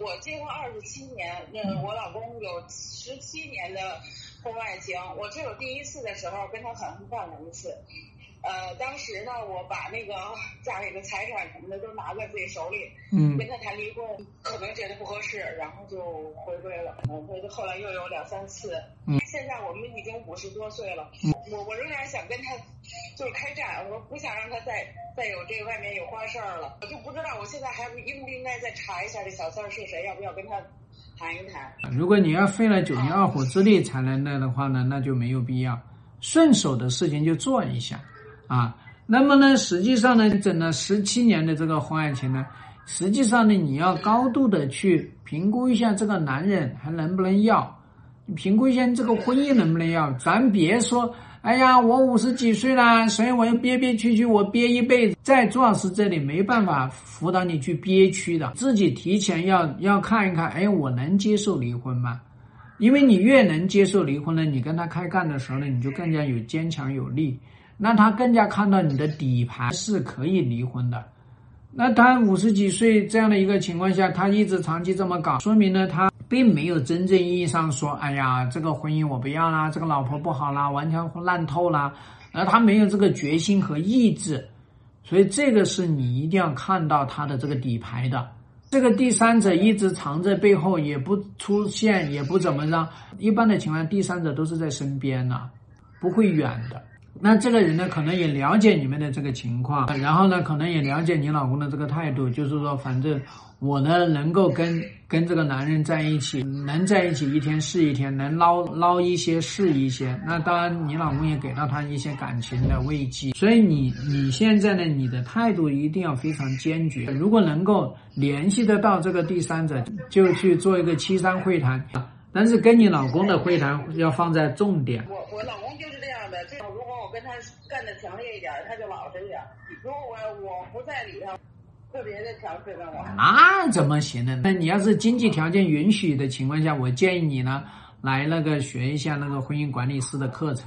我结婚二十七年，那我老公有十七年的婚外情，我只有第一次的时候跟他反复犯了一次。呃，当时呢，我把那个家里的财产什么的都拿在自己手里，嗯跟他谈离婚，可能觉得不合适，然后就回归了。嗯，所以后来又有两三次。嗯现在我们已经五十多岁了，我我仍然想跟他就是开战，我不想让他再再有这个外面有花事儿了。我就不知道我现在还应不应该再查一下这小三儿是谁，要不要跟他谈一谈？如果你要费了九牛二虎之力才能那的话呢，那就没有必要，顺手的事情就做一下啊。那么呢，实际上呢，整了十七年的这个婚外情呢，实际上呢，你要高度的去评估一下这个男人还能不能要，评估一下这个婚姻能不能要。咱别说，哎呀，我五十几岁了，所以我要憋憋屈屈，我憋一辈子。在朱老师这里没办法辅导你去憋屈的，自己提前要要看一看，哎，我能接受离婚吗？因为你越能接受离婚呢，你跟他开干的时候呢，你就更加有坚强有力，那他更加看到你的底牌是可以离婚的。那他五十几岁这样的一个情况下，他一直长期这么搞，说明呢他并没有真正意义上说，哎呀，这个婚姻我不要啦，这个老婆不好啦，完全烂透啦，而他没有这个决心和意志，所以这个是你一定要看到他的这个底牌的。这个第三者一直藏在背后，也不出现，也不怎么让。一般的情况下，第三者都是在身边呐、不会远的。那这个人呢，可能也了解你们的这个情况，然后呢，可能也了解你老公的这个态度，就是说，反正我呢能够跟跟这个男人在一起，能在一起一天是一天，能捞捞一些是一些。那当然，你老公也给到他一些感情的慰藉，所以你你现在呢，你的态度一定要非常坚决。如果能够联系得到这个第三者，就去做一个七三会谈，但是跟你老公的会谈要放在重点。我我老公就是这样的，这老公跟他干的强烈一点，他就老实一点；如果我我不在里头，特别的强势的话。那怎么行呢？那你要是经济条件允许的情况下，我建议你呢来那个学一下那个婚姻管理师的课程。